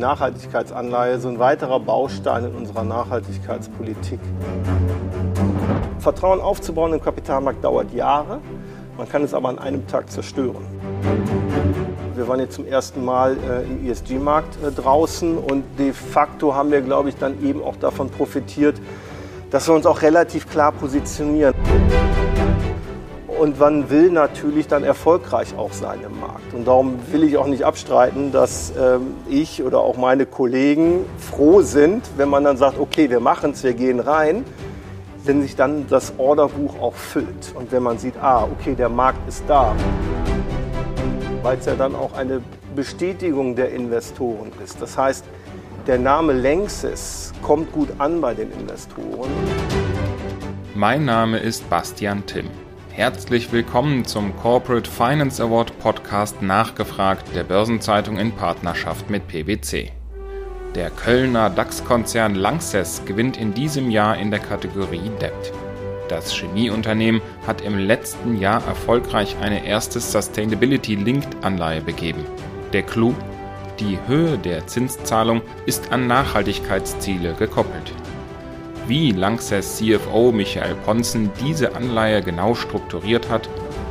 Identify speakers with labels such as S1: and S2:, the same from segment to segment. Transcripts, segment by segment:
S1: Nachhaltigkeitsanleihe so ein weiterer Baustein in unserer Nachhaltigkeitspolitik. Vertrauen aufzubauen im Kapitalmarkt dauert Jahre. Man kann es aber an einem Tag zerstören. Wir waren jetzt zum ersten Mal äh, im ESG-Markt äh, draußen und de facto haben wir, glaube ich, dann eben auch davon profitiert, dass wir uns auch relativ klar positionieren. Und man will natürlich dann erfolgreich auch sein im Markt. Und darum will ich auch nicht abstreiten, dass ähm, ich oder auch meine Kollegen froh sind, wenn man dann sagt, okay, wir machen es, wir gehen rein, wenn sich dann das Orderbuch auch füllt. Und wenn man sieht, ah, okay, der Markt ist da. Weil es ja dann auch eine Bestätigung der Investoren ist. Das heißt, der Name Längses kommt gut an bei den Investoren.
S2: Mein Name ist Bastian Timm. Herzlich willkommen zum Corporate Finance Award Podcast Nachgefragt der Börsenzeitung in Partnerschaft mit PwC. Der Kölner DAX-Konzern Lanxess gewinnt in diesem Jahr in der Kategorie Debt. Das Chemieunternehmen hat im letzten Jahr erfolgreich eine erste Sustainability-Linked-Anleihe begeben. Der Clou? Die Höhe der Zinszahlung ist an Nachhaltigkeitsziele gekoppelt. Wie Lanxess CFO Michael Ponzen diese Anleihe genau strukturiert hat,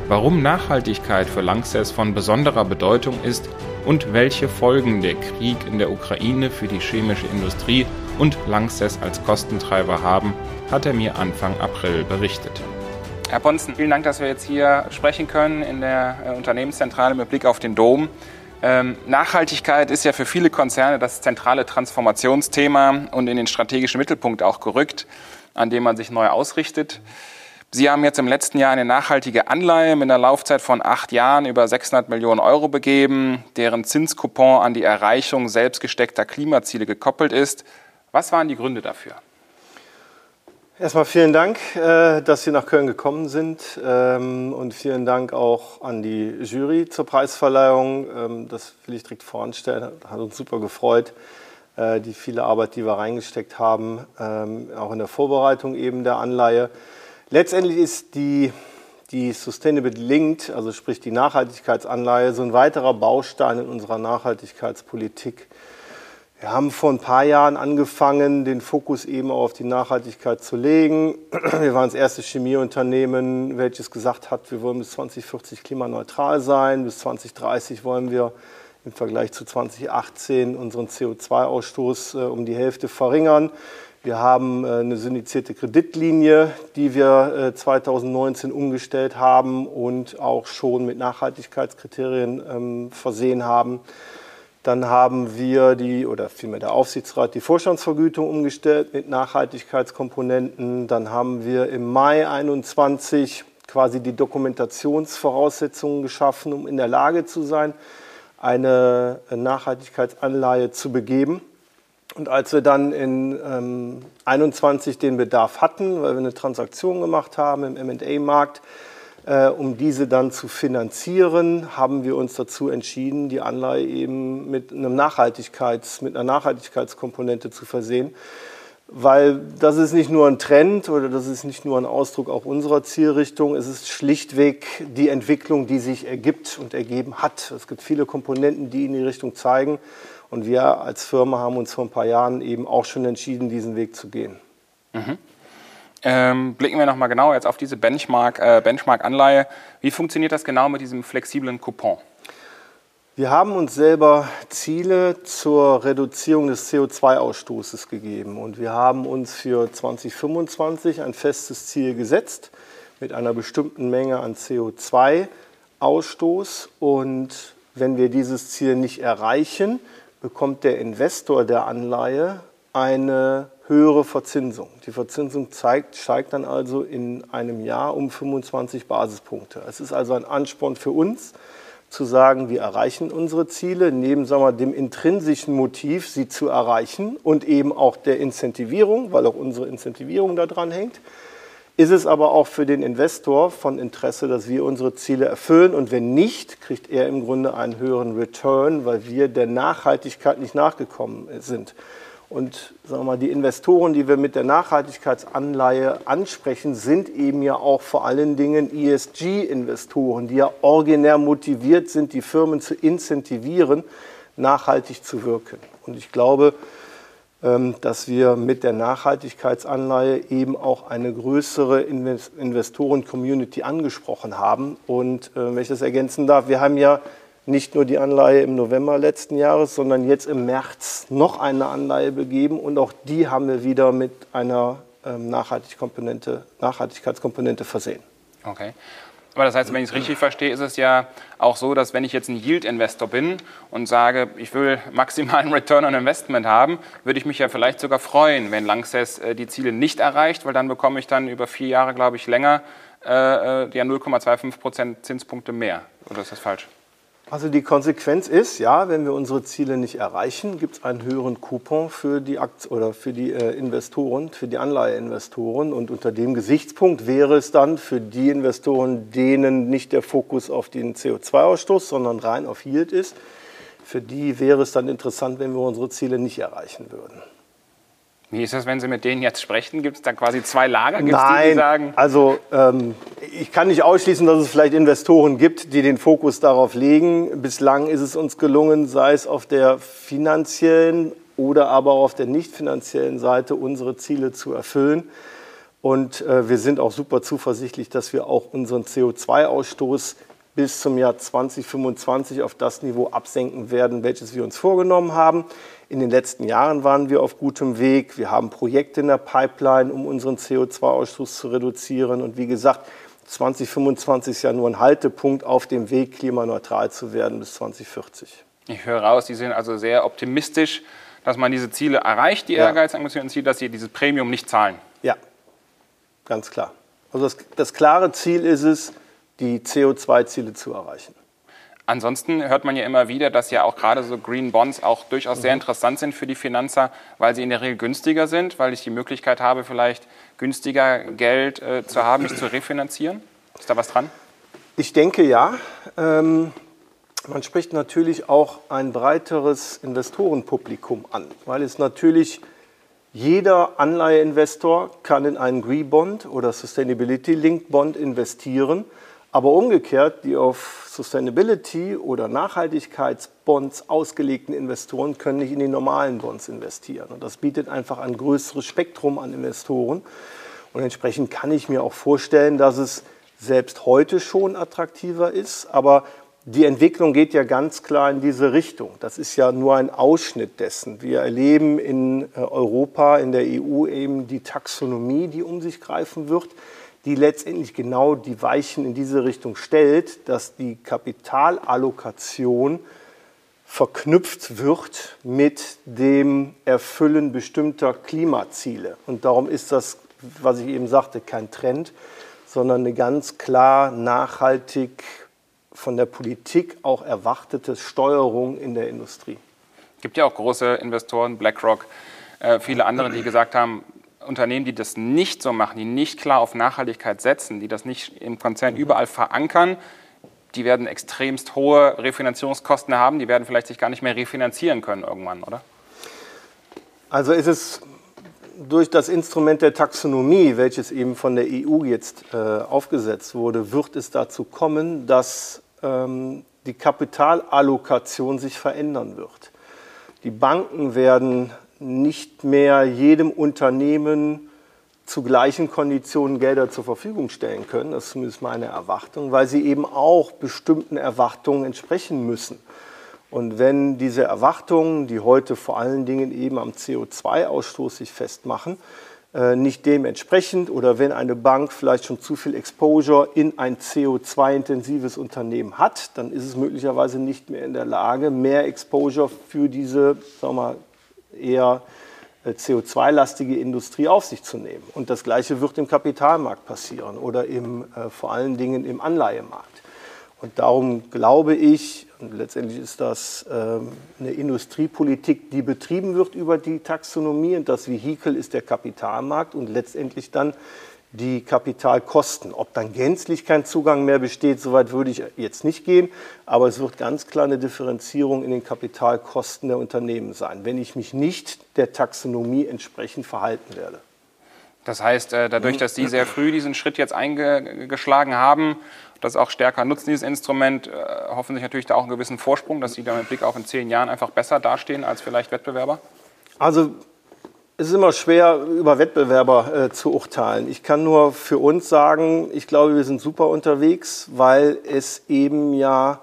S2: warum Nachhaltigkeit für Lanxess von besonderer Bedeutung ist und welche Folgen der Krieg in der Ukraine für die chemische Industrie und Lanxess als Kostentreiber haben, hat er mir Anfang April berichtet.
S3: Herr Ponzen, vielen Dank, dass wir jetzt hier sprechen können in der äh, Unternehmenszentrale mit Blick auf den Dom. Ähm, Nachhaltigkeit ist ja für viele Konzerne das zentrale Transformationsthema und in den strategischen Mittelpunkt auch gerückt, an dem man sich neu ausrichtet. Sie haben jetzt im letzten Jahr eine nachhaltige Anleihe mit einer Laufzeit von acht Jahren über 600 Millionen Euro begeben, deren Zinskupon an die Erreichung selbstgesteckter Klimaziele gekoppelt ist. Was waren die Gründe dafür?
S1: Erstmal vielen Dank, äh, dass Sie nach Köln gekommen sind ähm, und vielen Dank auch an die Jury zur Preisverleihung. Ähm, das will ich direkt voranstellen, hat uns super gefreut, äh, die viele Arbeit, die wir reingesteckt haben, ähm, auch in der Vorbereitung eben der Anleihe. Letztendlich ist die, die Sustainable Linked, also sprich die Nachhaltigkeitsanleihe, so ein weiterer Baustein in unserer Nachhaltigkeitspolitik. Wir haben vor ein paar Jahren angefangen, den Fokus eben auf die Nachhaltigkeit zu legen. Wir waren das erste Chemieunternehmen, welches gesagt hat, wir wollen bis 2040 klimaneutral sein. Bis 2030 wollen wir im Vergleich zu 2018 unseren CO2-Ausstoß äh, um die Hälfte verringern. Wir haben äh, eine syndizierte Kreditlinie, die wir äh, 2019 umgestellt haben und auch schon mit Nachhaltigkeitskriterien ähm, versehen haben. Dann haben wir die, oder vielmehr der Aufsichtsrat, die Vorstandsvergütung umgestellt mit Nachhaltigkeitskomponenten. Dann haben wir im Mai 21 quasi die Dokumentationsvoraussetzungen geschaffen, um in der Lage zu sein, eine Nachhaltigkeitsanleihe zu begeben. Und als wir dann in ähm, 21 den Bedarf hatten, weil wir eine Transaktion gemacht haben im M&A-Markt, um diese dann zu finanzieren, haben wir uns dazu entschieden, die Anleihe eben mit, einem Nachhaltigkeits, mit einer Nachhaltigkeitskomponente zu versehen. Weil das ist nicht nur ein Trend oder das ist nicht nur ein Ausdruck auch unserer Zielrichtung, es ist schlichtweg die Entwicklung, die sich ergibt und ergeben hat. Es gibt viele Komponenten, die in die Richtung zeigen. Und wir als Firma haben uns vor ein paar Jahren eben auch schon entschieden, diesen Weg zu gehen.
S3: Mhm. Ähm, blicken wir nochmal genauer jetzt auf diese Benchmark, äh, Benchmark-Anleihe. Wie funktioniert das genau mit diesem flexiblen Coupon?
S1: Wir haben uns selber Ziele zur Reduzierung des CO2-Ausstoßes gegeben und wir haben uns für 2025 ein festes Ziel gesetzt mit einer bestimmten Menge an CO2-Ausstoß und wenn wir dieses Ziel nicht erreichen, bekommt der Investor der Anleihe eine höhere Verzinsung. Die Verzinsung zeigt, steigt dann also in einem Jahr um 25 Basispunkte. Es ist also ein Ansporn für uns, zu sagen, wir erreichen unsere Ziele, neben sagen wir, dem intrinsischen Motiv, sie zu erreichen und eben auch der Incentivierung, weil auch unsere Incentivierung daran hängt, ist es aber auch für den Investor von Interesse, dass wir unsere Ziele erfüllen. Und wenn nicht, kriegt er im Grunde einen höheren Return, weil wir der Nachhaltigkeit nicht nachgekommen sind. Und sagen wir mal, die Investoren, die wir mit der Nachhaltigkeitsanleihe ansprechen, sind eben ja auch vor allen Dingen ESG-Investoren, die ja originär motiviert sind, die Firmen zu incentivieren, nachhaltig zu wirken. Und ich glaube, ähm, dass wir mit der Nachhaltigkeitsanleihe eben auch eine größere Investoren-Community angesprochen haben. Und äh, wenn ich das ergänzen darf, wir haben ja nicht nur die Anleihe im November letzten Jahres, sondern jetzt im März noch eine Anleihe begeben und auch die haben wir wieder mit einer ähm, Nachhaltigkeitskomponente versehen.
S3: Okay. Aber das heißt, wenn ich es richtig verstehe, ist es ja auch so, dass wenn ich jetzt ein Yield-Investor bin und sage, ich will maximalen Return on Investment haben, würde ich mich ja vielleicht sogar freuen, wenn Langsess äh, die Ziele nicht erreicht, weil dann bekomme ich dann über vier Jahre, glaube ich, länger äh, äh ja 0,25 Prozent Zinspunkte mehr. Oder ist das falsch?
S1: Also die Konsequenz ist, ja, wenn wir unsere Ziele nicht erreichen, gibt es einen höheren Coupon für die Akt oder für die äh, Investoren, für die Anleiheinvestoren. Und unter dem Gesichtspunkt wäre es dann für die Investoren, denen nicht der Fokus auf den CO2-Ausstoß, sondern rein auf Yield ist, für die wäre es dann interessant, wenn wir unsere Ziele nicht erreichen würden.
S3: Wie ist das, wenn Sie mit denen jetzt sprechen? Gibt es da quasi zwei Lager?
S1: Gibt's Nein, die, die sagen also ähm, ich kann nicht ausschließen, dass es vielleicht Investoren gibt, die den Fokus darauf legen. Bislang ist es uns gelungen, sei es auf der finanziellen oder aber auch auf der nicht finanziellen Seite, unsere Ziele zu erfüllen. Und äh, wir sind auch super zuversichtlich, dass wir auch unseren CO2-Ausstoß bis zum Jahr 2025 auf das Niveau absenken werden, welches wir uns vorgenommen haben. In den letzten Jahren waren wir auf gutem Weg. Wir haben Projekte in der Pipeline, um unseren CO2-Ausstoß zu reduzieren. Und wie gesagt, 2025 ist ja nur ein Haltepunkt auf dem Weg, klimaneutral zu werden bis 2040.
S3: Ich höre raus, Sie sind also sehr optimistisch, dass man diese Ziele erreicht, die ja. ehrgeizambitionierte Ziele, dass Sie dieses Premium nicht zahlen.
S1: Ja, ganz klar. Also das, das klare Ziel ist es, die CO2-Ziele zu erreichen.
S3: Ansonsten hört man ja immer wieder, dass ja auch gerade so Green Bonds auch durchaus mhm. sehr interessant sind für die Finanzer, weil sie in der Regel günstiger sind, weil ich die Möglichkeit habe, vielleicht günstiger Geld äh, zu haben, mich zu refinanzieren. Ist da was dran?
S1: Ich denke ja. Ähm, man spricht natürlich auch ein breiteres Investorenpublikum an, weil es natürlich jeder Anleiheinvestor kann in einen Green Bond oder Sustainability Linked Bond investieren. Aber umgekehrt, die auf Sustainability oder Nachhaltigkeitsbonds ausgelegten Investoren können nicht in die normalen Bonds investieren. Und das bietet einfach ein größeres Spektrum an Investoren. Und entsprechend kann ich mir auch vorstellen, dass es selbst heute schon attraktiver ist. Aber die Entwicklung geht ja ganz klar in diese Richtung. Das ist ja nur ein Ausschnitt dessen. Wir erleben in äh, Europa, in der EU eben die Taxonomie, die um sich greifen wird die letztendlich genau die Weichen in diese Richtung stellt, dass die Kapitalallokation verknüpft wird mit dem Erfüllen bestimmter Klimaziele. Und darum ist das, was ich eben sagte, kein Trend, sondern eine ganz klar nachhaltig von der Politik auch erwartete Steuerung in der Industrie.
S3: Es gibt ja auch große Investoren, BlackRock, äh, viele andere, die gesagt haben, Unternehmen, die das nicht so machen, die nicht klar auf Nachhaltigkeit setzen, die das nicht im Konzern überall verankern, die werden extremst hohe Refinanzierungskosten haben, die werden vielleicht sich gar nicht mehr refinanzieren können irgendwann, oder?
S1: Also ist es durch das Instrument der Taxonomie, welches eben von der EU jetzt äh, aufgesetzt wurde, wird es dazu kommen, dass ähm, die Kapitalallokation sich verändern wird. Die Banken werden nicht mehr jedem Unternehmen zu gleichen Konditionen Gelder zur Verfügung stellen können. Das ist zumindest meine Erwartung, weil sie eben auch bestimmten Erwartungen entsprechen müssen. Und wenn diese Erwartungen, die heute vor allen Dingen eben am CO2-Ausstoß sich festmachen, äh, nicht dementsprechend oder wenn eine Bank vielleicht schon zu viel Exposure in ein CO2-intensives Unternehmen hat, dann ist es möglicherweise nicht mehr in der Lage, mehr Exposure für diese sagen wir mal, eher äh, CO2-lastige Industrie auf sich zu nehmen. Und das Gleiche wird im Kapitalmarkt passieren oder im, äh, vor allen Dingen im Anleihemarkt. Und darum glaube ich, und letztendlich ist das ähm, eine Industriepolitik, die betrieben wird über die Taxonomie und das Vehikel ist der Kapitalmarkt und letztendlich dann die Kapitalkosten. Ob dann gänzlich kein Zugang mehr besteht, soweit würde ich jetzt nicht gehen, aber es wird ganz klar eine Differenzierung in den Kapitalkosten der Unternehmen sein, wenn ich mich nicht der Taxonomie entsprechend verhalten werde.
S3: Das heißt, äh, dadurch, dass Sie sehr früh diesen Schritt jetzt eingeschlagen haben, das auch stärker nutzen, dieses Instrument, äh, hoffen sich natürlich da auch einen gewissen Vorsprung, dass Sie da mit Blick auf in zehn Jahren einfach besser dastehen als vielleicht Wettbewerber?
S1: Also es ist immer schwer, über Wettbewerber äh, zu urteilen. Ich kann nur für uns sagen, ich glaube, wir sind super unterwegs, weil es eben ja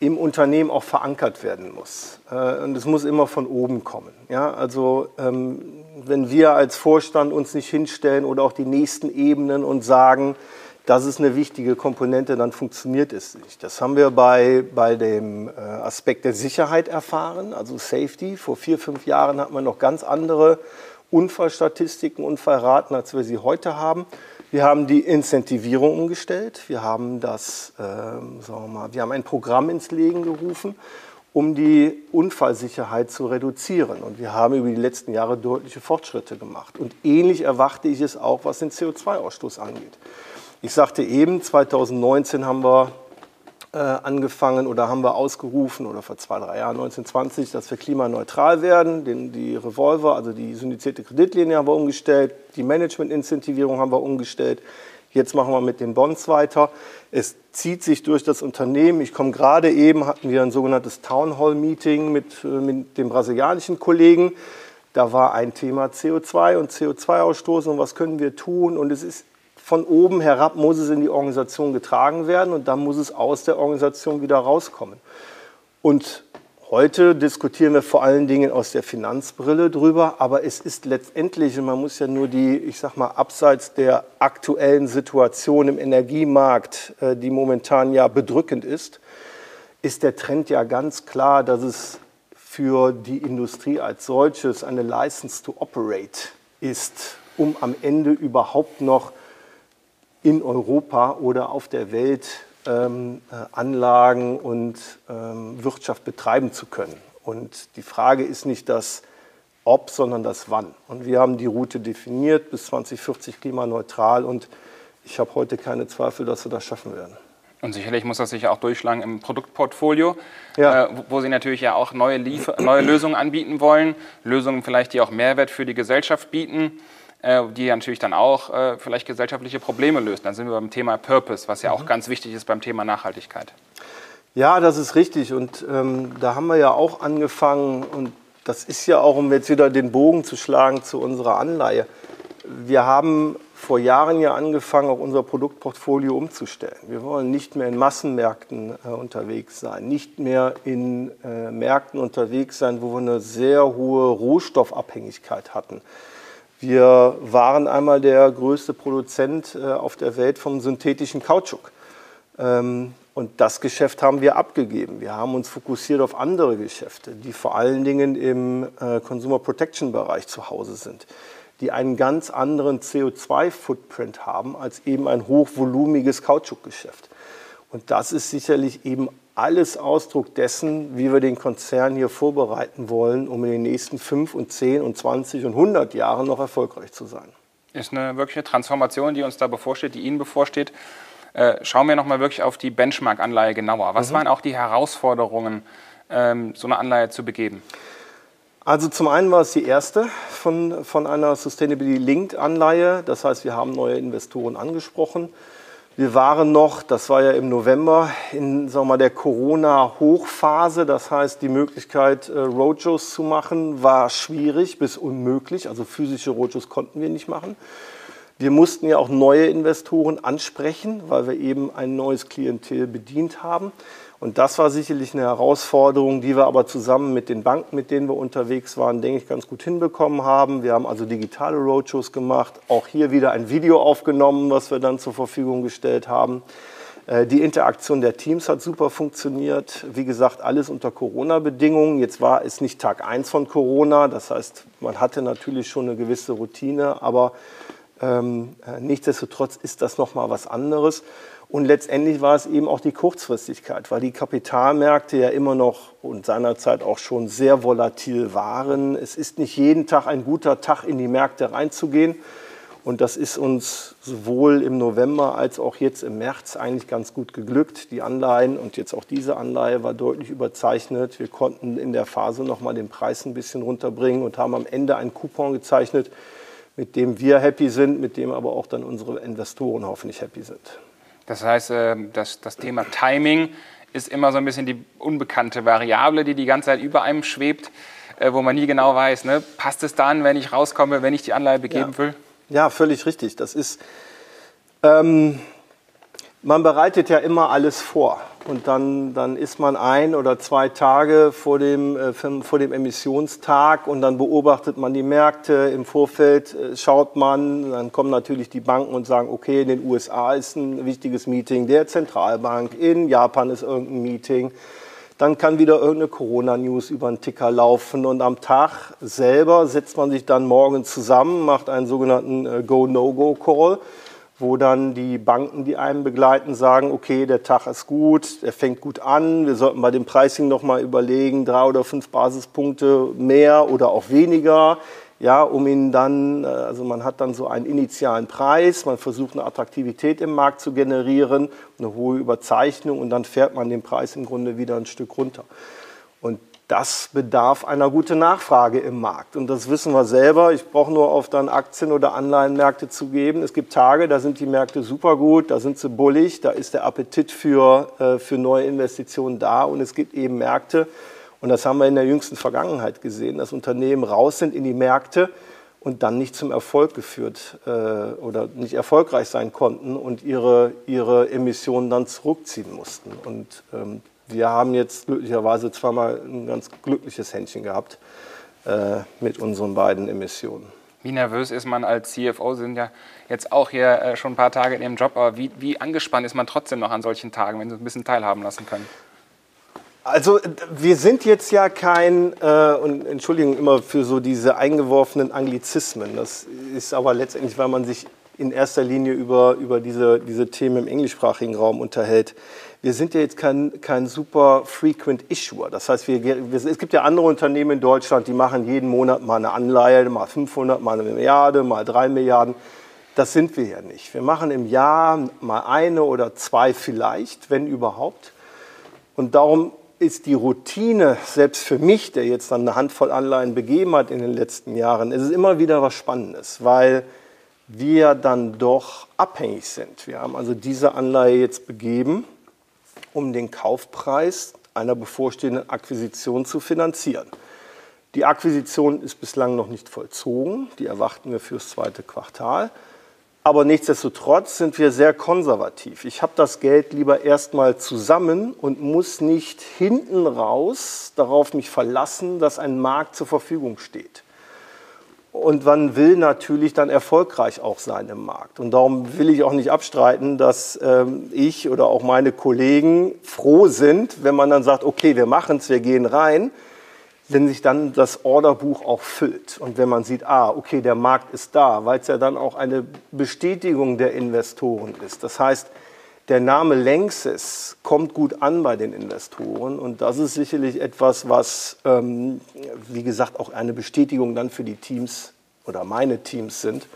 S1: im Unternehmen auch verankert werden muss. Äh, und es muss immer von oben kommen. Ja? Also ähm, wenn wir als Vorstand uns nicht hinstellen oder auch die nächsten Ebenen und sagen, das ist eine wichtige Komponente, dann funktioniert es nicht. Das haben wir bei, bei dem äh, Aspekt der Sicherheit erfahren, also Safety. Vor vier, fünf Jahren hat man noch ganz andere Unfallstatistiken, Unfallraten, als wir sie heute haben. Wir haben die Incentivierung umgestellt. Wir haben das, äh, sagen wir mal, wir haben ein Programm ins Leben gerufen, um die Unfallsicherheit zu reduzieren. Und wir haben über die letzten Jahre deutliche Fortschritte gemacht. Und ähnlich erwarte ich es auch, was den CO2-Ausstoß angeht. Ich sagte eben, 2019 haben wir äh, angefangen oder haben wir ausgerufen oder vor zwei, drei Jahren, 1920, dass wir klimaneutral werden. Den, die Revolver, also die syndizierte Kreditlinie haben wir umgestellt, die Management-Incentivierung haben wir umgestellt. Jetzt machen wir mit den Bonds weiter. Es zieht sich durch das Unternehmen. Ich komme gerade eben, hatten wir ein sogenanntes Town Hall Meeting mit, äh, mit dem brasilianischen Kollegen. Da war ein Thema CO2 und CO2-Ausstoß und was können wir tun. Und es ist von oben herab muss es in die Organisation getragen werden und dann muss es aus der Organisation wieder rauskommen. Und heute diskutieren wir vor allen Dingen aus der Finanzbrille drüber, aber es ist letztendlich, und man muss ja nur die, ich sag mal, abseits der aktuellen Situation im Energiemarkt, äh, die momentan ja bedrückend ist, ist der Trend ja ganz klar, dass es für die Industrie als solches eine License to Operate ist, um am Ende überhaupt noch in Europa oder auf der Welt ähm, äh, Anlagen und ähm, Wirtschaft betreiben zu können. Und die Frage ist nicht das Ob, sondern das Wann. Und wir haben die Route definiert, bis 2040 klimaneutral. Und ich habe heute keine Zweifel, dass wir das schaffen werden.
S3: Und sicherlich muss das sich auch durchschlagen im Produktportfolio, ja. äh, wo Sie natürlich ja auch neue, neue Lösungen anbieten wollen. Lösungen vielleicht, die auch Mehrwert für die Gesellschaft bieten. Äh, die natürlich dann auch äh, vielleicht gesellschaftliche Probleme löst. Dann sind wir beim Thema Purpose, was ja auch mhm. ganz wichtig ist beim Thema Nachhaltigkeit.
S1: Ja, das ist richtig. Und ähm, da haben wir ja auch angefangen, und das ist ja auch, um jetzt wieder den Bogen zu schlagen zu unserer Anleihe. Wir haben vor Jahren ja angefangen, auch unser Produktportfolio umzustellen. Wir wollen nicht mehr in Massenmärkten äh, unterwegs sein, nicht mehr in äh, Märkten unterwegs sein, wo wir eine sehr hohe Rohstoffabhängigkeit hatten. Wir waren einmal der größte Produzent äh, auf der Welt vom synthetischen Kautschuk. Ähm, und das Geschäft haben wir abgegeben. Wir haben uns fokussiert auf andere Geschäfte, die vor allen Dingen im äh, Consumer Protection Bereich zu Hause sind, die einen ganz anderen CO2-Footprint haben als eben ein hochvolumiges Kautschukgeschäft. Und das ist sicherlich eben alles Ausdruck dessen, wie wir den Konzern hier vorbereiten wollen, um in den nächsten fünf und zehn und zwanzig und hundert Jahren noch erfolgreich zu sein.
S3: Ist eine wirkliche Transformation, die uns da bevorsteht, die Ihnen bevorsteht. Äh, schauen wir nochmal wirklich auf die Benchmark-Anleihe genauer. Was mhm. waren auch die Herausforderungen, ähm, so eine Anleihe zu begeben?
S1: Also zum einen war es die erste von, von einer Sustainability Linked Anleihe. Das heißt, wir haben neue Investoren angesprochen. Wir waren noch, das war ja im November, in sagen wir mal, der Corona-Hochphase. Das heißt, die Möglichkeit, äh, Roadshows zu machen, war schwierig bis unmöglich. Also physische Roadshows konnten wir nicht machen. Wir mussten ja auch neue Investoren ansprechen, weil wir eben ein neues Klientel bedient haben. Und das war sicherlich eine Herausforderung, die wir aber zusammen mit den Banken, mit denen wir unterwegs waren, denke ich, ganz gut hinbekommen haben. Wir haben also digitale Roadshows gemacht, auch hier wieder ein Video aufgenommen, was wir dann zur Verfügung gestellt haben. Äh, die Interaktion der Teams hat super funktioniert. Wie gesagt, alles unter Corona-Bedingungen. Jetzt war es nicht Tag 1 von Corona. Das heißt, man hatte natürlich schon eine gewisse Routine, aber ähm, äh, nichtsdestotrotz ist das nochmal was anderes. Und letztendlich war es eben auch die Kurzfristigkeit, weil die Kapitalmärkte ja immer noch und seinerzeit auch schon sehr volatil waren. Es ist nicht jeden Tag ein guter Tag, in die Märkte reinzugehen. Und das ist uns sowohl im November als auch jetzt im März eigentlich ganz gut geglückt. Die Anleihen und jetzt auch diese Anleihe war deutlich überzeichnet. Wir konnten in der Phase nochmal den Preis ein bisschen runterbringen und haben am Ende einen Coupon gezeichnet, mit dem wir happy sind, mit dem aber auch dann unsere Investoren hoffentlich happy sind.
S3: Das heißt, äh, das, das Thema Timing ist immer so ein bisschen die unbekannte Variable, die die ganze Zeit über einem schwebt, äh, wo man nie genau weiß, ne? passt es dann, wenn ich rauskomme, wenn ich die Anleihe begeben
S1: ja.
S3: will?
S1: Ja, völlig richtig. Das ist, ähm, man bereitet ja immer alles vor. Und dann, dann ist man ein oder zwei Tage vor dem, äh, vor dem Emissionstag und dann beobachtet man die Märkte. Im Vorfeld äh, schaut man, dann kommen natürlich die Banken und sagen, okay, in den USA ist ein wichtiges Meeting der Zentralbank, in Japan ist irgendein Meeting. Dann kann wieder irgendeine Corona-News über den Ticker laufen und am Tag selber setzt man sich dann morgen zusammen, macht einen sogenannten äh, Go-No-Go-Call wo dann die Banken, die einen begleiten, sagen, okay, der Tag ist gut, er fängt gut an, wir sollten bei dem Pricing nochmal überlegen, drei oder fünf Basispunkte mehr oder auch weniger, ja, um ihn dann, äh, also man hat dann so einen initialen Preis, man versucht eine Attraktivität im Markt zu generieren, eine hohe Überzeichnung und dann fährt man den Preis im Grunde wieder ein Stück runter. Und das bedarf einer guten Nachfrage im Markt. Und das wissen wir selber. Ich brauche nur auf dann Aktien- oder Anleihenmärkte zu geben. Es gibt Tage, da sind die Märkte super gut, da sind sie bullig, da ist der Appetit für, äh, für neue Investitionen da. Und es gibt eben Märkte, und das haben wir in der jüngsten Vergangenheit gesehen, dass Unternehmen raus sind in die Märkte und dann nicht zum Erfolg geführt äh, oder nicht erfolgreich sein konnten und ihre, ihre Emissionen dann zurückziehen mussten. Und ähm, wir haben jetzt glücklicherweise zweimal ein ganz glückliches Händchen gehabt äh, mit unseren beiden Emissionen.
S3: Wie nervös ist man als CFO? Sie sind ja jetzt auch hier äh, schon ein paar Tage in Ihrem Job, aber wie, wie angespannt ist man trotzdem noch an solchen Tagen, wenn Sie ein bisschen teilhaben lassen können?
S1: Also wir sind jetzt ja kein, äh, und Entschuldigung immer für so diese eingeworfenen Anglizismen, das ist aber letztendlich, weil man sich in erster Linie über, über diese, diese Themen im englischsprachigen Raum unterhält wir sind ja jetzt kein, kein super frequent issuer. Das heißt, wir, wir, es gibt ja andere Unternehmen in Deutschland, die machen jeden Monat mal eine Anleihe, mal 500, mal eine Milliarde, mal drei Milliarden. Das sind wir ja nicht. Wir machen im Jahr mal eine oder zwei vielleicht, wenn überhaupt. Und darum ist die Routine, selbst für mich, der jetzt dann eine Handvoll Anleihen begeben hat in den letzten Jahren, ist es immer wieder was Spannendes, weil wir dann doch abhängig sind. Wir haben also diese Anleihe jetzt begeben um den Kaufpreis einer bevorstehenden Akquisition zu finanzieren. Die Akquisition ist bislang noch nicht vollzogen, die erwarten wir fürs zweite Quartal. Aber nichtsdestotrotz sind wir sehr konservativ. Ich habe das Geld lieber erstmal zusammen und muss nicht hinten raus darauf mich verlassen, dass ein Markt zur Verfügung steht. Und man will natürlich dann erfolgreich auch sein im Markt. Und darum will ich auch nicht abstreiten, dass ähm, ich oder auch meine Kollegen froh sind, wenn man dann sagt, okay, wir machen es, wir gehen rein, wenn sich dann das Orderbuch auch füllt. Und wenn man sieht, ah, okay, der Markt ist da, weil es ja dann auch eine Bestätigung der Investoren ist. Das heißt, der Name Längses kommt gut an bei den Investoren und das ist sicherlich etwas, was, ähm, wie gesagt, auch eine Bestätigung dann für die Teams oder meine Teams sind.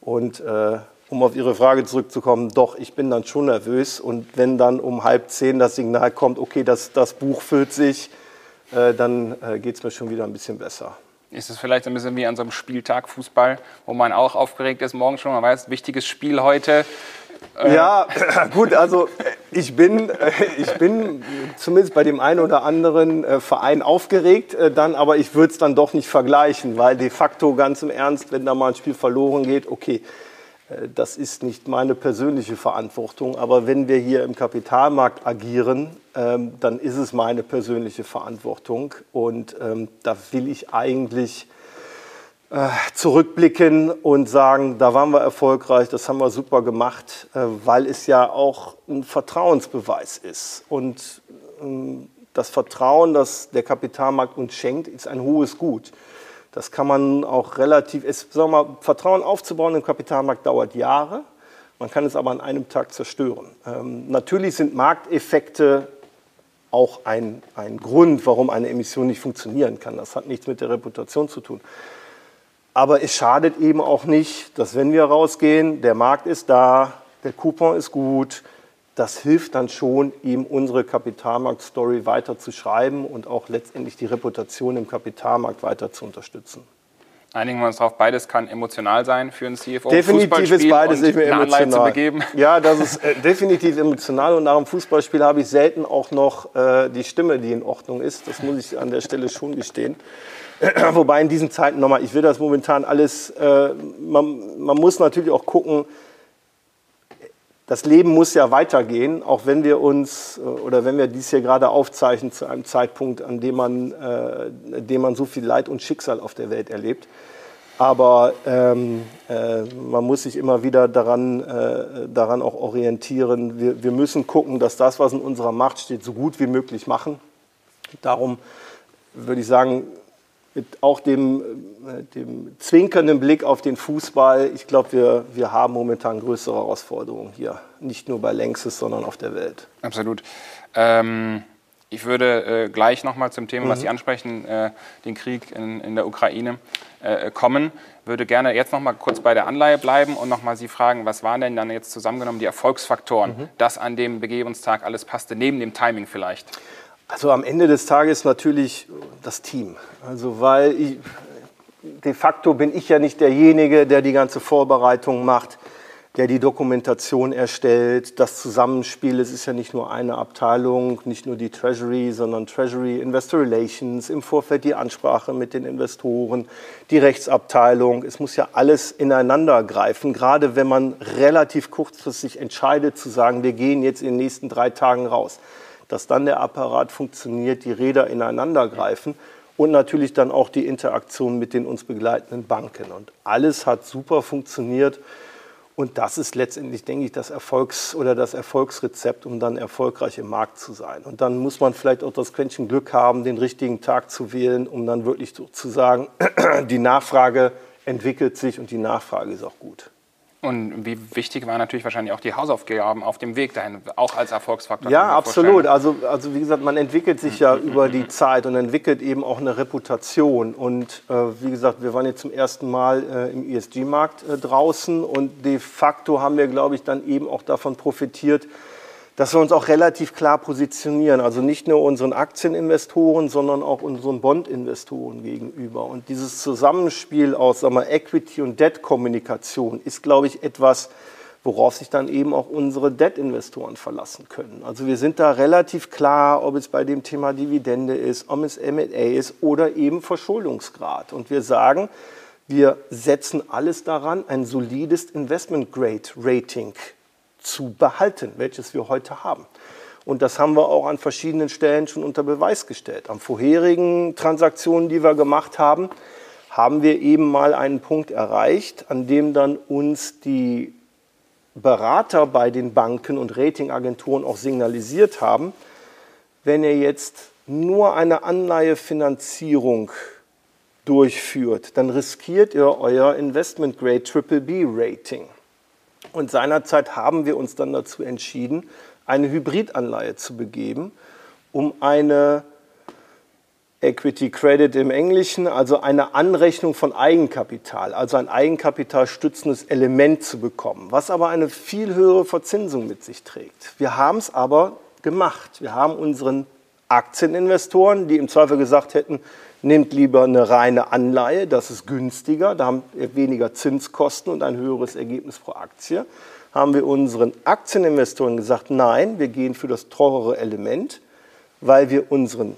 S1: Und äh, um auf Ihre Frage zurückzukommen, doch, ich bin dann schon nervös und wenn dann um halb zehn das Signal kommt, okay, das, das Buch füllt sich, äh, dann äh, geht es mir schon wieder ein bisschen besser.
S3: Ist es vielleicht ein bisschen wie an so einem Spieltag Fußball, wo man auch aufgeregt ist, morgen schon, man weiß, wichtiges Spiel heute.
S1: Ja, gut, also ich bin, ich bin zumindest bei dem einen oder anderen äh, Verein aufgeregt, äh, dann, aber ich würde es dann doch nicht vergleichen, weil de facto ganz im Ernst, wenn da mal ein Spiel verloren geht, okay, das ist nicht meine persönliche Verantwortung, aber wenn wir hier im Kapitalmarkt agieren, ähm, dann ist es meine persönliche Verantwortung und ähm, da will ich eigentlich äh, zurückblicken und sagen, da waren wir erfolgreich, das haben wir super gemacht, äh, weil es ja auch ein Vertrauensbeweis ist. Und ähm, das Vertrauen, das der Kapitalmarkt uns schenkt, ist ein hohes Gut. Das kann man auch relativ, es, sagen wir mal, Vertrauen aufzubauen im Kapitalmarkt dauert Jahre. Man kann es aber an einem Tag zerstören. Ähm, natürlich sind Markteffekte auch ein, ein Grund, warum eine Emission nicht funktionieren kann. Das hat nichts mit der Reputation zu tun. Aber es schadet eben auch nicht, dass wenn wir rausgehen, der Markt ist da, der Coupon ist gut, das hilft dann schon, ihm unsere Kapitalmarkt-Story weiter zu schreiben und auch letztendlich die Reputation im Kapitalmarkt weiter zu unterstützen.
S3: Einigen wir uns darauf, beides kann emotional sein für einen CFO.
S1: Definitiv ist beides und emotional.
S3: Zu begeben.
S1: Ja, das ist äh, definitiv emotional und nach dem Fußballspiel habe ich selten auch noch äh, die Stimme, die in Ordnung ist. Das muss ich an der Stelle schon gestehen. Wobei in diesen Zeiten nochmal, ich will das momentan alles, äh, man, man muss natürlich auch gucken, das Leben muss ja weitergehen, auch wenn wir uns äh, oder wenn wir dies hier gerade aufzeichnen zu einem Zeitpunkt, an dem man, äh, dem man so viel Leid und Schicksal auf der Welt erlebt. Aber ähm, äh, man muss sich immer wieder daran, äh, daran auch orientieren. Wir, wir müssen gucken, dass das, was in unserer Macht steht, so gut wie möglich machen. Darum würde ich sagen, mit auch dem, äh, dem zwinkernden Blick auf den Fußball, ich glaube, wir, wir haben momentan größere Herausforderungen hier. Nicht nur bei Längstes, sondern auf der Welt.
S3: Absolut. Ähm, ich würde äh, gleich nochmal zum Thema, mhm. was Sie ansprechen, äh, den Krieg in, in der Ukraine, äh, kommen. Würde gerne jetzt nochmal kurz bei der Anleihe bleiben und nochmal Sie fragen, was waren denn dann jetzt zusammengenommen die Erfolgsfaktoren, mhm. dass an dem Begebungstag alles passte, neben dem Timing vielleicht?
S1: Also am Ende des Tages natürlich das Team. Also weil ich, de facto bin ich ja nicht derjenige, der die ganze Vorbereitung macht, der die Dokumentation erstellt, das Zusammenspiel. Es ist ja nicht nur eine Abteilung, nicht nur die Treasury, sondern Treasury Investor Relations, im Vorfeld die Ansprache mit den Investoren, die Rechtsabteilung. Es muss ja alles ineinander greifen, gerade wenn man relativ kurzfristig entscheidet zu sagen, wir gehen jetzt in den nächsten drei Tagen raus dass dann der Apparat funktioniert, die Räder ineinander greifen und natürlich dann auch die Interaktion mit den uns begleitenden Banken. Und alles hat super funktioniert. Und das ist letztendlich, denke ich, das Erfolgs- oder das Erfolgsrezept, um dann erfolgreich im Markt zu sein. Und dann muss man vielleicht auch das Quäntchen Glück haben, den richtigen Tag zu wählen, um dann wirklich zu sagen, die Nachfrage entwickelt sich und die Nachfrage ist auch gut.
S3: Und wie wichtig waren natürlich wahrscheinlich auch die Hausaufgaben auf dem Weg dahin, auch als Erfolgsfaktor.
S1: Ja, absolut. Also, also wie gesagt, man entwickelt sich ja über die Zeit und entwickelt eben auch eine Reputation. Und äh, wie gesagt, wir waren jetzt zum ersten Mal äh, im ESG-Markt äh, draußen und de facto haben wir, glaube ich, dann eben auch davon profitiert, dass wir uns auch relativ klar positionieren. Also nicht nur unseren Aktieninvestoren, sondern auch unseren Bondinvestoren gegenüber. Und dieses Zusammenspiel aus sagen wir, Equity- und Debt-Kommunikation ist, glaube ich, etwas, worauf sich dann eben auch unsere Debt-Investoren verlassen können. Also wir sind da relativ klar, ob es bei dem Thema Dividende ist, ob es M&A ist oder eben Verschuldungsgrad. Und wir sagen, wir setzen alles daran, ein solides Investment-Grade-Rating zu behalten, welches wir heute haben. Und das haben wir auch an verschiedenen Stellen schon unter Beweis gestellt. Am vorherigen Transaktionen, die wir gemacht haben, haben wir eben mal einen Punkt erreicht, an dem dann uns die Berater bei den Banken und Ratingagenturen auch signalisiert haben, wenn ihr jetzt nur eine Anleihefinanzierung durchführt, dann riskiert ihr euer Investment Grade Triple B Rating. Und seinerzeit haben wir uns dann dazu entschieden, eine Hybridanleihe zu begeben, um eine Equity Credit im Englischen, also eine Anrechnung von Eigenkapital, also ein eigenkapitalstützendes Element zu bekommen, was aber eine viel höhere Verzinsung mit sich trägt. Wir haben es aber gemacht. Wir haben unseren Aktieninvestoren, die im Zweifel gesagt hätten, nehmt lieber eine reine Anleihe, das ist günstiger, da haben wir weniger Zinskosten und ein höheres Ergebnis pro Aktie. Haben wir unseren Aktieninvestoren gesagt, nein, wir gehen für das teurere Element, weil wir unseren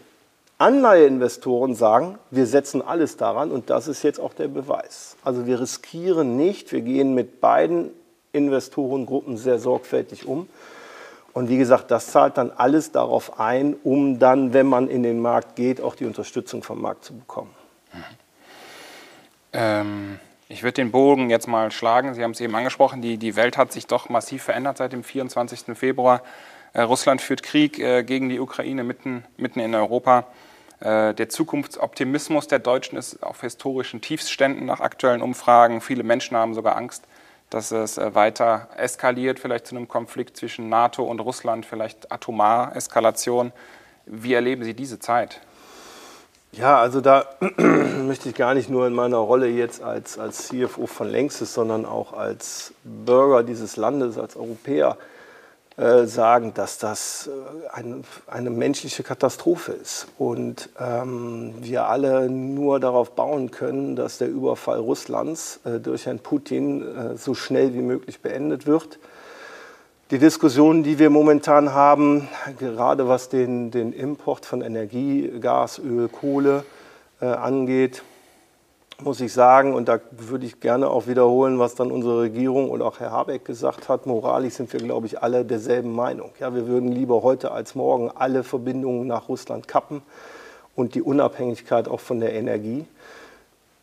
S1: Anleiheinvestoren sagen, wir setzen alles daran und das ist jetzt auch der Beweis. Also wir riskieren nicht, wir gehen mit beiden Investorengruppen sehr sorgfältig um und wie gesagt, das zahlt dann alles darauf ein, um dann, wenn man in den Markt geht, auch die Unterstützung vom Markt zu bekommen.
S3: Ähm, ich würde den Bogen jetzt mal schlagen. Sie haben es eben angesprochen, die, die Welt hat sich doch massiv verändert seit dem 24. Februar. Äh, Russland führt Krieg äh, gegen die Ukraine mitten, mitten in Europa. Äh, der Zukunftsoptimismus der Deutschen ist auf historischen Tiefsständen nach aktuellen Umfragen. Viele Menschen haben sogar Angst dass es äh, weiter eskaliert, vielleicht zu einem Konflikt zwischen NATO und Russland, vielleicht atomar Eskalation. Wie erleben Sie diese Zeit?
S1: Ja, also da möchte ich gar nicht nur in meiner Rolle jetzt als, als CFO von Längstes, sondern auch als Bürger dieses Landes, als Europäer äh, sagen, dass das äh, eine, eine, menschliche Katastrophe ist. Und ähm, wir alle nur darauf bauen können, dass der Überfall Russlands äh, durch Herrn Putin äh, so schnell wie möglich beendet wird die Diskussionen, die wir momentan haben, gerade was den, den Import von Energie, Gas, Öl, Kohle äh, angeht, muss ich sagen, und da würde ich gerne auch wiederholen, was dann unsere Regierung und auch Herr Habeck gesagt hat, moralisch sind wir, glaube ich, alle derselben Meinung. Ja, wir würden lieber heute als morgen alle Verbindungen nach Russland kappen und die Unabhängigkeit auch von der Energie.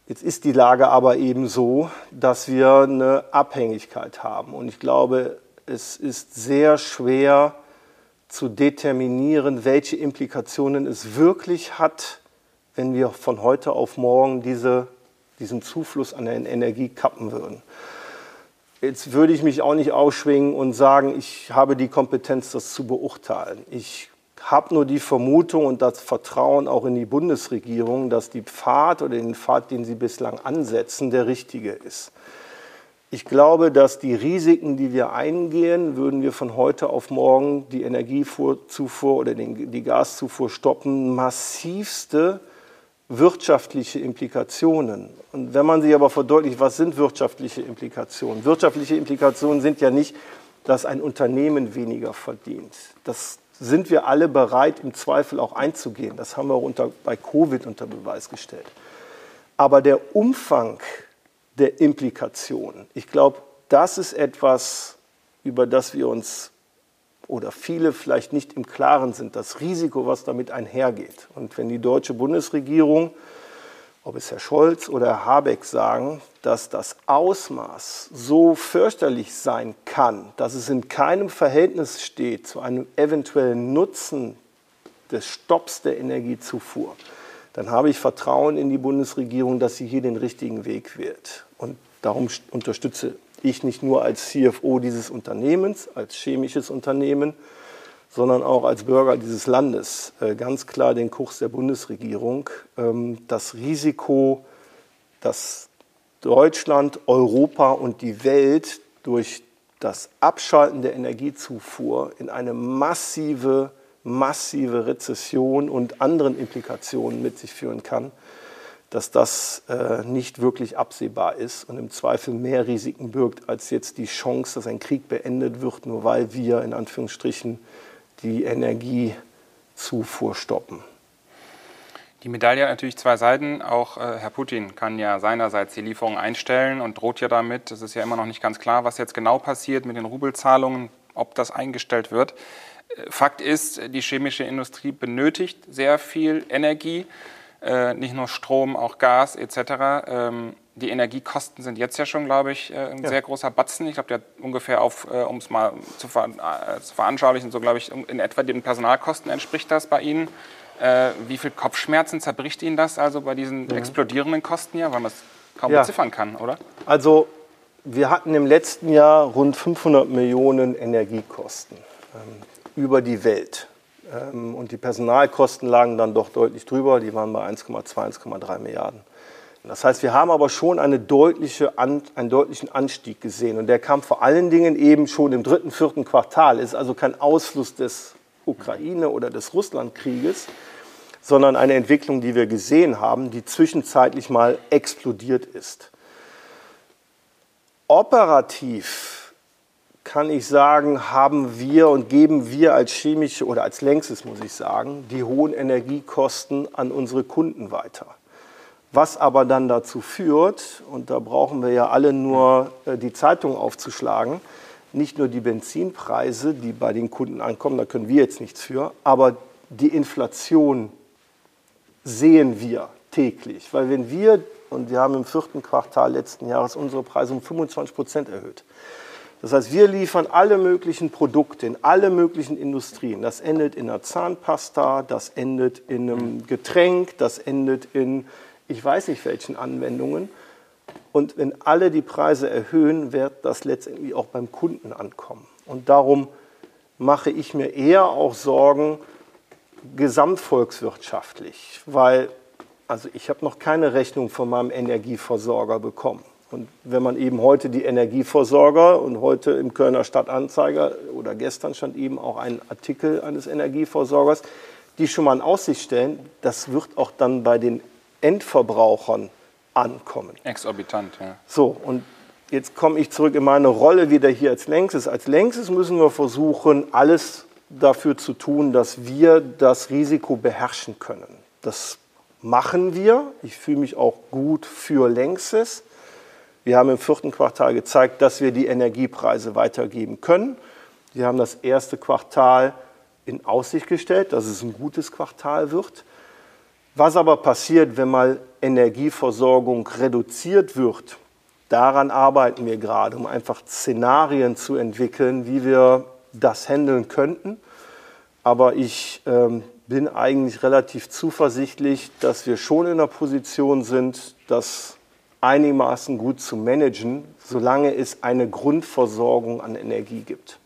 S1: Jetzt ist die Lage aber eben so, dass wir eine Abhängigkeit haben. Und ich glaube, es ist sehr schwer zu determinieren, welche Implikationen es wirklich hat, wenn wir von heute auf morgen diese, diesen Zufluss an Energie kappen würden. Jetzt würde ich mich auch nicht ausschwingen und sagen, ich habe die Kompetenz, das zu beurteilen. Ich habe nur die Vermutung und das Vertrauen auch in die Bundesregierung, dass die Pfad oder den Pfad, den sie bislang ansetzen, der richtige ist. Ich glaube, dass die Risiken, die wir eingehen, würden wir von heute auf morgen die Energiezufuhr oder die Gaszufuhr stoppen, massivste wirtschaftliche Implikationen. Und wenn man sich aber verdeutlicht, was sind wirtschaftliche Implikationen? Wirtschaftliche Implikationen sind ja nicht, dass ein Unternehmen weniger verdient. Das sind wir alle bereit, im Zweifel auch einzugehen. Das haben wir auch unter, bei Covid unter Beweis gestellt. Aber der Umfang der Implikationen. Ich glaube, das ist etwas, über das wir uns oder viele vielleicht nicht im Klaren sind, das Risiko, was damit einhergeht. Und wenn die deutsche Bundesregierung, ob es Herr Scholz oder Herr Habeck sagen, dass das Ausmaß so fürchterlich sein kann, dass es in keinem Verhältnis steht zu einem eventuellen Nutzen des Stopps der Energiezufuhr, dann habe ich Vertrauen in die Bundesregierung, dass sie hier den richtigen Weg wählt. Und darum unterstütze ich nicht nur als CFO dieses Unternehmens, als chemisches Unternehmen, sondern auch als Bürger dieses Landes äh, ganz klar den Kurs der Bundesregierung. Ähm, das Risiko, dass Deutschland, Europa und die Welt durch das Abschalten der Energiezufuhr in eine massive massive Rezession und anderen Implikationen mit sich führen kann, dass das äh, nicht wirklich absehbar ist und im Zweifel mehr Risiken birgt als jetzt die Chance, dass ein Krieg beendet wird, nur weil wir in Anführungsstrichen die Energiezufuhr stoppen.
S3: Die Medaille hat natürlich zwei Seiten. Auch äh, Herr Putin kann ja seinerseits die Lieferung einstellen und droht ja damit. Es ist ja immer noch nicht ganz klar, was jetzt genau passiert mit den Rubelzahlungen, ob das eingestellt wird. Fakt ist, die chemische Industrie benötigt sehr viel Energie, äh, nicht nur Strom, auch Gas etc. Ähm, die Energiekosten sind jetzt ja schon, glaube ich, äh, ein ja. sehr großer Batzen. Ich glaube, der ungefähr auf, äh, um es mal zu, ver zu, veranschaulichen, so glaube ich, in etwa den Personalkosten entspricht das bei Ihnen. wie viel Kopfschmerzen zerbricht Ihnen das also bei diesen mhm. explodierenden Kosten ja, weil man es kaum ja. beziffern kann, oder?
S1: Also wir hatten im letzten Jahr rund 500 Millionen Energiekosten. Ähm, über die Welt. Ähm, und die Personalkosten lagen dann doch deutlich drüber, die waren bei 1,2, 1,3 Milliarden. Das heißt, wir haben aber schon eine deutliche, einen deutlichen Anstieg gesehen. Und der kam vor allen Dingen eben schon im dritten, vierten Quartal. Ist also kein Ausfluss des Ukraine- oder des Russlandkrieges, sondern eine Entwicklung, die wir gesehen haben, die zwischenzeitlich mal explodiert ist. Operativ kann ich sagen, haben wir und geben wir als chemische oder als längstes, muss ich sagen, die hohen Energiekosten an unsere Kunden weiter. Was aber dann dazu führt, und da brauchen wir ja alle nur äh, die Zeitung aufzuschlagen, nicht nur die Benzinpreise, die bei den Kunden ankommen, da können wir jetzt nichts für, aber die Inflation sehen wir täglich. Weil wenn wir, und wir haben im vierten Quartal letzten Jahres unsere Preise um 25 Prozent erhöht, das heißt, wir liefern alle möglichen Produkte in alle möglichen Industrien. Das endet in einer Zahnpasta, das endet in einem Getränk, das endet in ich weiß nicht welchen Anwendungen. Und wenn alle die Preise erhöhen, wird das letztendlich auch beim Kunden ankommen. Und darum mache ich mir eher auch Sorgen gesamtvolkswirtschaftlich, weil Also ich habe noch keine Rechnung von meinem Energieversorger bekommen. Und wenn man eben heute die Energieversorger und heute im Kölner Stadtanzeiger oder gestern stand eben auch ein Artikel eines Energieversorgers, die schon mal in Aussicht stellen, das wird auch dann bei den Endverbrauchern ankommen.
S3: Exorbitant, ja.
S1: So, und jetzt komme ich zurück in meine Rolle wieder hier als Längstes. Als Längstes müssen wir versuchen, alles dafür zu tun, dass wir das Risiko beherrschen können. Das machen wir. Ich fühle mich auch gut für Längstes. Wir haben im vierten Quartal gezeigt, dass wir die Energiepreise weitergeben können. Wir haben das erste Quartal in Aussicht gestellt, dass es ein gutes Quartal wird. Was aber passiert, wenn mal Energieversorgung reduziert wird, daran arbeiten wir gerade, um einfach Szenarien zu entwickeln, wie wir das handeln könnten. Aber ich ähm, bin eigentlich relativ zuversichtlich, dass wir schon in der Position sind, das einigermaßen gut zu managen, solange es eine Grundversorgung an Energie gibt.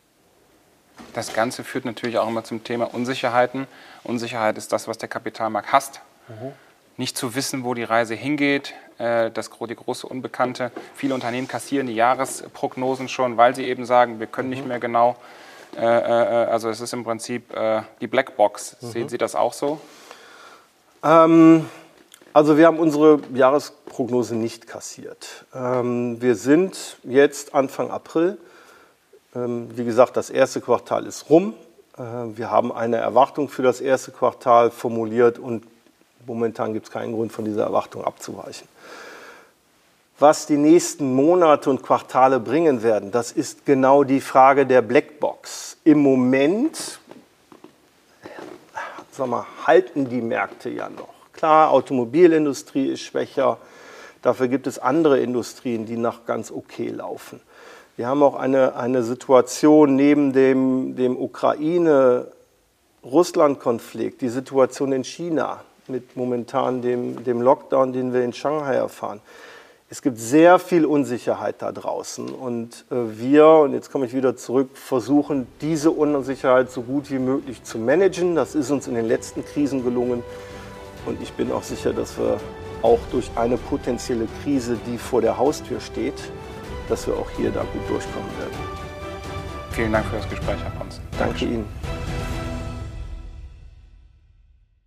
S3: Das Ganze führt natürlich auch immer zum Thema Unsicherheiten. Unsicherheit ist das, was der Kapitalmarkt hasst. Mhm. Nicht zu wissen, wo die Reise hingeht, äh, das, die große Unbekannte. Viele Unternehmen kassieren die Jahresprognosen schon, weil sie eben sagen, wir können nicht mhm. mehr genau. Äh, äh, also es ist im Prinzip die Blackbox. Mhm. Sehen Sie das auch so?
S1: Ähm, also wir haben unsere Jahresprognose nicht kassiert. Ähm, wir sind jetzt Anfang April. Ähm, wie gesagt, das erste Quartal ist rum. Äh, wir haben eine Erwartung für das erste Quartal formuliert und momentan gibt es keinen Grund, von dieser Erwartung abzuweichen. Was die nächsten Monate und Quartale bringen werden, das ist genau die Frage der Blackbox. Im Moment mal, halten die Märkte ja noch. Klar, Automobilindustrie ist schwächer. Dafür gibt es andere Industrien, die noch ganz okay laufen. Wir haben auch eine, eine Situation neben dem, dem Ukraine-Russland-Konflikt, die Situation in China mit momentan dem, dem Lockdown, den wir in Shanghai erfahren. Es gibt sehr viel Unsicherheit da draußen und äh, wir, und jetzt komme ich wieder zurück, versuchen diese Unsicherheit so gut wie möglich zu managen. Das ist uns in den letzten Krisen gelungen. Und ich bin auch sicher, dass wir auch durch eine potenzielle Krise, die vor der Haustür steht, dass wir auch hier da gut durchkommen werden.
S3: Vielen Dank für das Gespräch, Herr Franz.
S1: Danke Ihnen.